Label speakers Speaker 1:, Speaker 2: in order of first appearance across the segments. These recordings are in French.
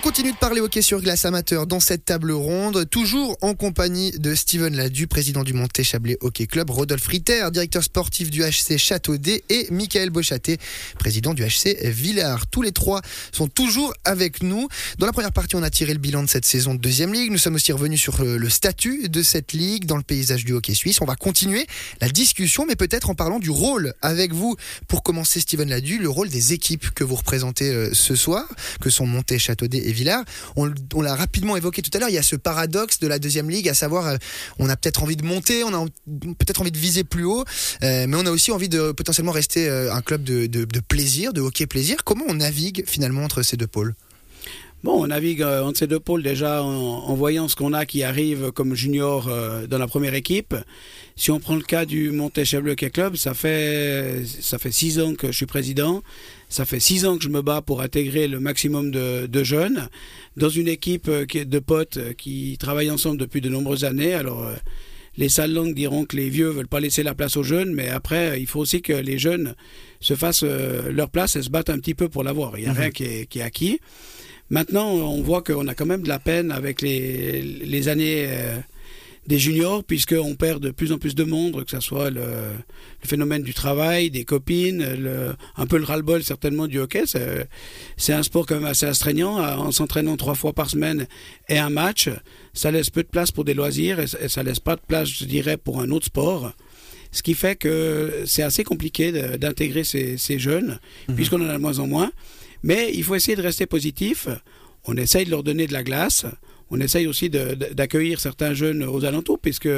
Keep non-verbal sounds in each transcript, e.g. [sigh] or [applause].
Speaker 1: continue de parler hockey sur glace amateur dans cette table ronde, toujours en compagnie de Steven Ladu, président du Monté Chablais Hockey Club, Rodolphe Ritter, directeur sportif du HC Châteaudet et Michael Bochaté, président du HC Villars. Tous les trois sont toujours avec nous. Dans la première partie, on a tiré le bilan de cette saison de deuxième ligue. Nous sommes aussi revenus sur le statut de cette ligue dans le paysage du hockey suisse. On va continuer la discussion, mais peut-être en parlant du rôle avec vous. Pour commencer, Steven Ladu, le rôle des équipes que vous représentez euh, ce soir, que sont Monté, Châteaudet et Villars. On, l'a rapidement évoqué tout à l'heure, il y a ce paradoxe de la deuxième ligue, à savoir, euh, on a peut-être envie de monter, on a peut-être envie de viser plus haut, euh, mais on a aussi envie de potentiellement rester euh, un club de, plaisir, de hockey plaisir. Comment on navigue finalement entre ces deux pôles?
Speaker 2: Bon, on navigue entre ces deux pôles déjà en, voyant ce qu'on a qui arrive comme junior dans la première équipe. Si on prend le cas du Montéchevle Hockey Club, ça fait, ça fait six ans que je suis président. Ça fait six ans que je me bats pour intégrer le maximum de, jeunes dans une équipe euh, de potes euh, qui travaillent ensemble depuis de nombreuses années. Alors, euh, les salles longues diront que les vieux veulent pas laisser la place aux jeunes, mais après, il faut aussi que les jeunes se fassent leur place et se battent un petit peu pour l'avoir. Il n'y a mhm. rien qui est, acquis. Maintenant, on voit qu'on a quand même de la peine avec les, années des juniors, puisqu'on perd de plus en plus de monde, que ce soit le, phénomène du travail, des copines, le, un peu le ras-le-bol certainement du hockey. C'est un sport quand même assez astreignant, en s'entraînant trois fois par semaine et un match. Ça laisse peu de place pour des loisirs et, ça laisse pas de place, je dirais, pour un autre sport. Ce qui fait que c'est assez compliqué d'intégrer ces, jeunes, mhm. puisqu'on en a de moins en moins. Mais il faut essayer de rester positif. On essaye de leur donner de la glace on essaye aussi d'accueillir certains jeunes aux alentours, puisque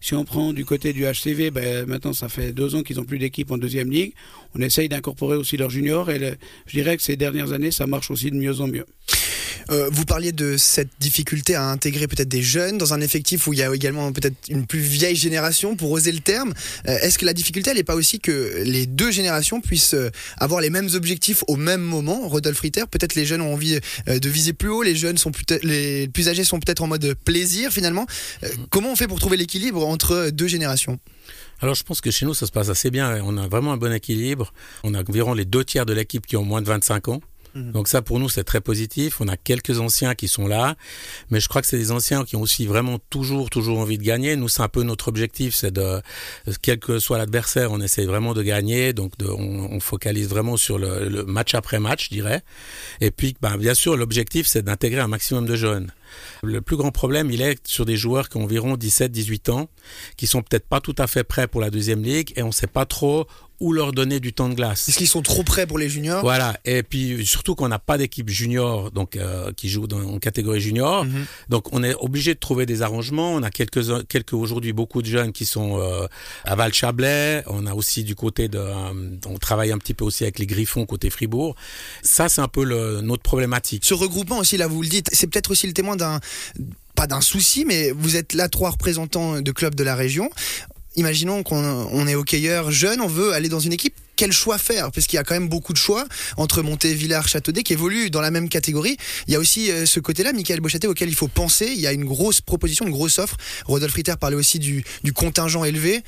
Speaker 2: si on prend du côté du HCV, ben, maintenant ça fait deux ans qu'ils n'ont plus d'équipe en deuxième ligue. On essaye d'incorporer aussi leurs juniors et je dirais que ces dernières années, ça marche aussi de mieux en mieux.
Speaker 1: Euh, vous parliez de cette difficulté à intégrer peut-être des jeunes dans un effectif où il y a également peut-être une plus vieille génération, pour oser le terme. Euh, est-ce que la difficulté, elle n'est pas aussi que les deux générations puissent euh, avoir les mêmes objectifs au même moment? Rodolphe Ritter, peut-être les jeunes ont envie de viser plus haut, les jeunes sont les plus âgés sont peut-être en mode plaisir finalement. comment on fait pour trouver l'équilibre entre deux générations?
Speaker 3: Alors je pense que chez nous ça se passe assez bien. On a vraiment un bon équilibre. On a environ les deux tiers de l'équipe qui ont moins de 25 ans. Mhm. Donc ça, pour nous, c'est très positif. On a quelques anciens qui sont là, mais je crois que c'est des anciens qui ont aussi vraiment toujours, toujours envie de gagner. Nous, c'est un peu notre objectif, c'est de, quel que soit l'adversaire, on essaie vraiment de gagner. Donc, on, focalise vraiment sur le, le, match après match, je dirais. Et puis, ben, bien sûr, l'objectif, c'est d'intégrer un maximum de jeunes. Le plus grand problème, il est sur des joueurs qui ont environ 17-18 ans, qui sont peut-être pas tout à fait prêts pour la deuxième ligue, et on ne sait pas trop ou leur donner du temps de glace.
Speaker 1: Est-ce qu'ils sont trop prêts pour les juniors?
Speaker 3: Voilà, et puis surtout qu'on n'a pas d'équipe junior donc euh, qui joue dans, en catégorie junior, mhm. donc on est obligé de trouver des arrangements. On a quelques quelques aujourd'hui beaucoup de jeunes qui sont euh, à Val-Chablais. On a aussi du côté de, euh, on travaille un petit peu aussi avec les Griffons côté Fribourg. Ça c'est un peu le, notre problématique.
Speaker 1: Ce regroupement aussi là, vous le dites, c'est peut-être aussi le témoin d'un pas d'un souci, mais vous êtes là trois représentants de clubs de la région imaginons qu'on est hockeyeur jeune, on veut aller dans une équipe. Quel choix faire? Parce qu'il y a quand même beaucoup de choix entre Monté, Villars, Châteaudet qui évoluent dans la même catégorie. Il y a aussi euh, ce côté-là, Michael Bochaté, auquel il faut penser. Il y a une grosse proposition, une grosse offre. Rodolphe Ritter parlait aussi du, contingent élevé.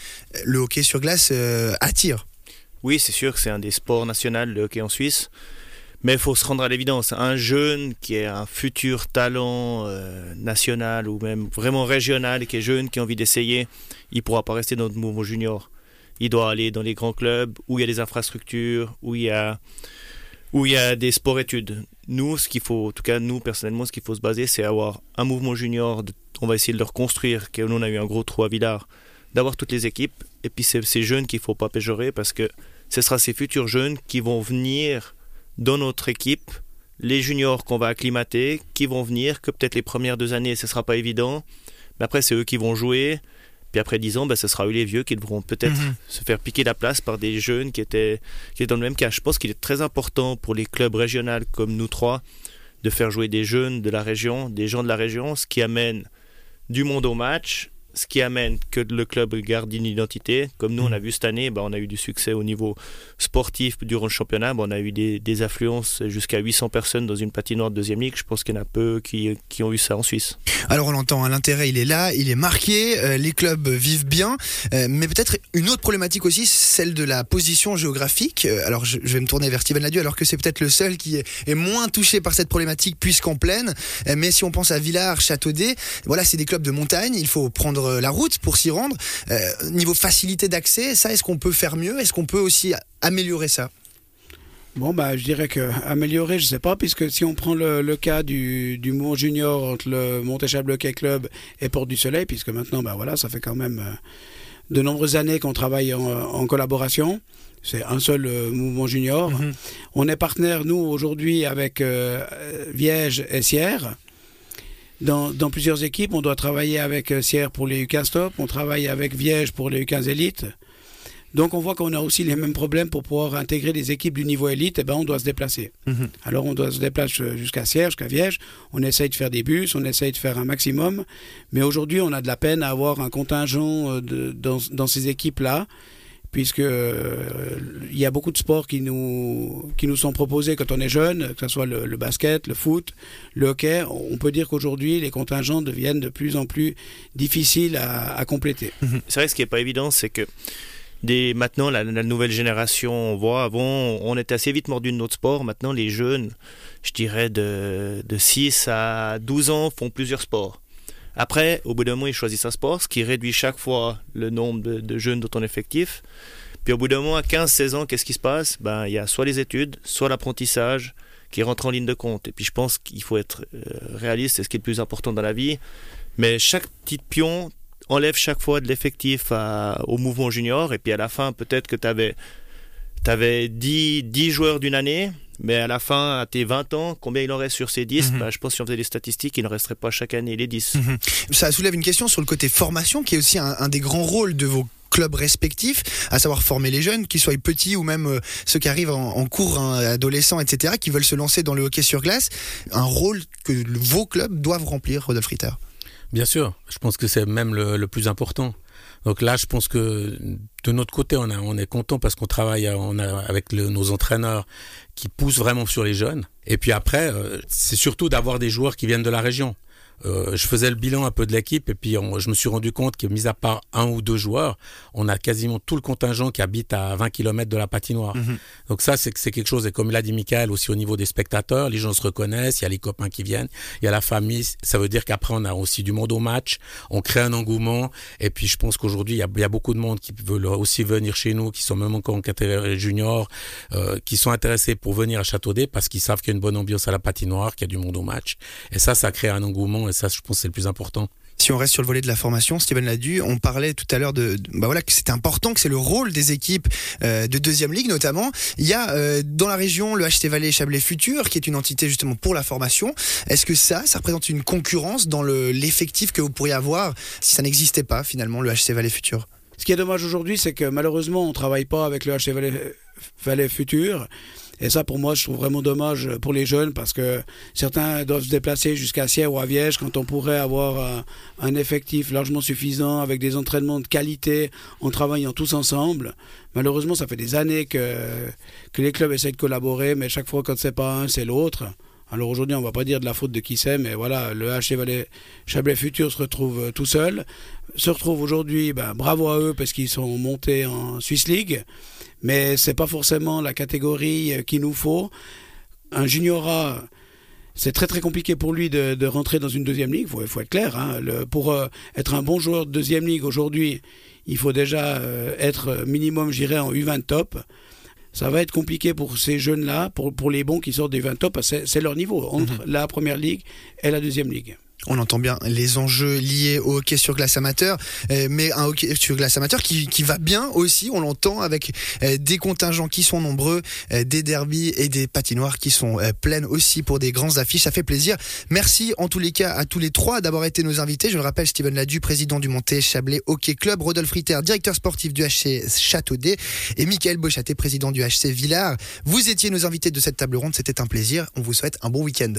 Speaker 1: Le hockey sur glace euh, attire.
Speaker 4: Oui, c'est sûr que c'est un des sports nationaux, le hockey en Suisse. Mais il faut se rendre à l'évidence. Un jeune qui est un futur talent euh, national ou même vraiment régional, qui est jeune, qui a envie d'essayer, il ne pourra pas rester dans le mouvement junior. Il doit aller dans les grands clubs où il y a des infrastructures, où il y a, où il y a des sports-études. Nous, ce qu'il faut, en tout cas nous personnellement, ce qu'il faut se baser, c'est avoir un mouvement junior. On va essayer de le reconstruire. Nous, on a eu un gros trou à Villars, d'avoir toutes les équipes. Et puis c'est ces jeunes qu'il ne faut pas péjorer parce que ce sera ces futurs jeunes qui vont venir dans notre équipe les juniors qu'on va acclimater, qui vont venir, que peut-être les premières deux années, ce sera pas évident, mais après c'est eux qui vont jouer, puis après dix ans, ben, ce sera eux les vieux qui devront peut-être mhm. se faire piquer la place par des jeunes qui étaient, qui étaient dans le même cas. Je pense qu'il est très important pour les clubs régionaux comme nous trois de faire jouer des jeunes de la région, des gens de la région, ce qui amène du monde au match, ce qui amène que le club garde une identité. Comme nous, on a vu cette année, bah, on a eu du succès au niveau sportif durant le championnat. Bah, on a eu des, des affluences jusqu'à 800 personnes dans une patinoire de deuxième ligue. Je pense qu'il y en a peu qui, qui, ont eu ça en Suisse.
Speaker 1: Alors on l'entend, hein, l'intérêt il est là, il est marqué, euh, les clubs vivent bien, euh, mais peut-être une autre problématique aussi, celle de la position géographique. Euh, alors je, je, vais me tourner vers Steven Ladieu, alors que c'est peut-être le seul qui est, est, moins touché par cette problématique puisqu'en plaine. Euh, mais si on pense à Villars, Châteaudet, voilà, c'est des clubs de montagne, il faut prendre la route pour s'y rendre. Euh, niveau facilité d'accès, ça, est-ce qu'on peut faire mieux? Est-ce qu'on peut aussi améliorer ça?
Speaker 2: Bon, bah, je dirais que améliorer, je sais pas, puisque si on prend le, le cas du, du Mont Junior entre le Montéchable Hockey Club et Porte du Soleil, puisque maintenant, bah voilà, ça fait quand même euh, de nombreuses années qu'on travaille en, en collaboration. C'est un seul euh, mouvement junior. Mm -hmm. On est partenaire, nous, aujourd'hui, avec euh, Viège et Sierre. Dans, dans, plusieurs équipes, on doit travailler avec Sierre pour les U15 Top, on travaille avec Viège pour les U15 Élite. Donc on voit qu'on a aussi les mêmes problèmes pour pouvoir intégrer des équipes du niveau élite, et ben on doit se déplacer. -hmm. Alors on doit se déplacer jusqu'à Sierre, jusqu'à Viège, on essaye de faire des bus, on essaye de faire un maximum, mais aujourd'hui on a de la peine à avoir un contingent de, dans, dans ces équipes-là, puisque euh, il y a beaucoup de sports qui nous, qui nous sont proposés quand on est jeune, que ce soit le, basket, le foot, le hockey. On peut dire qu'aujourd'hui les contingents deviennent de plus en plus difficiles à, compléter. [laughs]
Speaker 4: C'est vrai, ce qui n'est pas évident, c'est que des, maintenant, la, la, nouvelle génération, on voit, avant, on était assez vite mordu de notre sport. Maintenant, les jeunes, je dirais de, de 6 à 12 ans, font plusieurs sports. Après, au bout d'un moment, ils choisissent un sport, ce qui réduit chaque fois le nombre de, jeunes dans ton effectif. Puis au bout d'un moment, à 15-16 ans, qu'est-ce qui se passe? Ben, Il y a soit les études, soit l'apprentissage qui rentre en ligne de compte. Et puis je pense qu'il faut être euh, réaliste, c'est ce qui est le plus important dans la vie. Mais chaque petit pion enlève chaque fois de l'effectif au mouvement junior et puis à la fin peut-être que tu avais, avais 10, 10 joueurs d'une année mais à la fin à tes 20 ans combien il en reste sur ces 10 mm -hmm. ben, je pense si on faisait des statistiques il ne resterait pas chaque année les 10
Speaker 1: mm -hmm. ça soulève une question sur le côté formation qui est aussi un, un des grands rôles de vos clubs respectifs, à savoir former les jeunes, qu'ils soient petits ou même euh, ceux qui arrivent en, en cours, hein, adolescents, etc., qui veulent se lancer dans le hockey sur glace, un rôle que vos clubs doivent remplir, Rodolphe Ritter?
Speaker 3: Bien sûr, je pense que c'est même le, le, plus important. Donc là, je pense que de notre côté, on, est content parce qu'on travaille avec nos entraîneurs qui poussent vraiment sur les jeunes. Et puis après, euh, c'est surtout d'avoir des joueurs qui viennent de la région. Euh, je faisais le bilan un peu de l'équipe et puis on, je me suis rendu compte que, mis à part un ou deux joueurs, on a quasiment tout le contingent qui habite à 20 km de la patinoire. Mm -hmm. Donc ça, c'est quelque chose, et comme l'a dit Michael, aussi au niveau des spectateurs, les gens se reconnaissent, il y a les copains qui viennent, il y a la famille, ça veut dire qu'après on a aussi du monde au match, on crée un engouement, et puis je pense qu'aujourd'hui, il, il, y a beaucoup de monde qui veulent aussi venir chez nous, qui sont même encore en catégorie junior, euh, qui sont intéressés pour venir à Châteaudet parce qu'ils savent qu'il y a une bonne ambiance à la patinoire, qu'il y a du monde au match. Et ça, ça crée un engouement et ça, je pense, c'est le plus important.
Speaker 1: Si on reste sur le volet de la formation, Steven Ladu, on parlait tout à l'heure de, de, bah voilà que c'était important, que c'est le rôle des équipes euh, de deuxième ligue notamment. Il y a euh, dans la région le HC Valais Chablais Futur, qui est une entité justement pour la formation. Est-ce que ça, ça représente une concurrence dans l'effectif le, que vous pourriez avoir si ça n'existait pas finalement le HC Valais Futur?
Speaker 2: Ce qui est dommage aujourd'hui, c'est que malheureusement on travaille pas avec le HC Valais, Valais Futur. Et ça, pour moi, je trouve vraiment dommage pour les jeunes parce que certains doivent se déplacer jusqu'à Sierre ou à Viège quand on pourrait avoir un, un, effectif largement suffisant avec des entraînements de qualité en travaillant tous ensemble. Malheureusement, ça fait des années que, que les clubs essayent de collaborer, mais chaque fois, quand c'est pas un, c'est l'autre. Alors aujourd'hui, on va pas dire de la faute de qui c'est, mais voilà, le HC Valais Chablais Futur se retrouve tout seul. Se retrouve aujourd'hui, ben, bravo à eux parce qu'ils sont montés en Swiss League mais c'est pas forcément la catégorie qu'il nous faut. Un juniorat, c'est très très compliqué pour lui de, rentrer dans une deuxième ligue. Il faut, être clair. Hein. Pour euh, être un bon joueur de deuxième ligue aujourd'hui, il faut déjà euh, être minimum, j'irais, en U20 top. Ça va être compliqué pour ces jeunes-là, pour, pour les bons qui sortent des 20 top, c'est leur niveau entre mm -hmm. la première ligue et la deuxième ligue.
Speaker 1: On entend bien les enjeux liés au hockey sur glace amateur, euh, mais un hockey sur glace amateur qui, va bien aussi, on l'entend, avec euh, des contingents qui sont nombreux, euh, des derbies et des patinoires qui sont pleines aussi pour des grandes affiches. Ça fait plaisir. Merci en tous les cas à tous les trois d'avoir été nos invités. Je le rappelle, Steven Ladu, président du Monté Chablais Hockey Club, Rodolphe Ritter, directeur sportif du HC Châteaudet et Michael Bochaté, président du HC Villars. Vous étiez nos invités de cette table ronde. C'était un plaisir. On vous souhaite un bon week-end.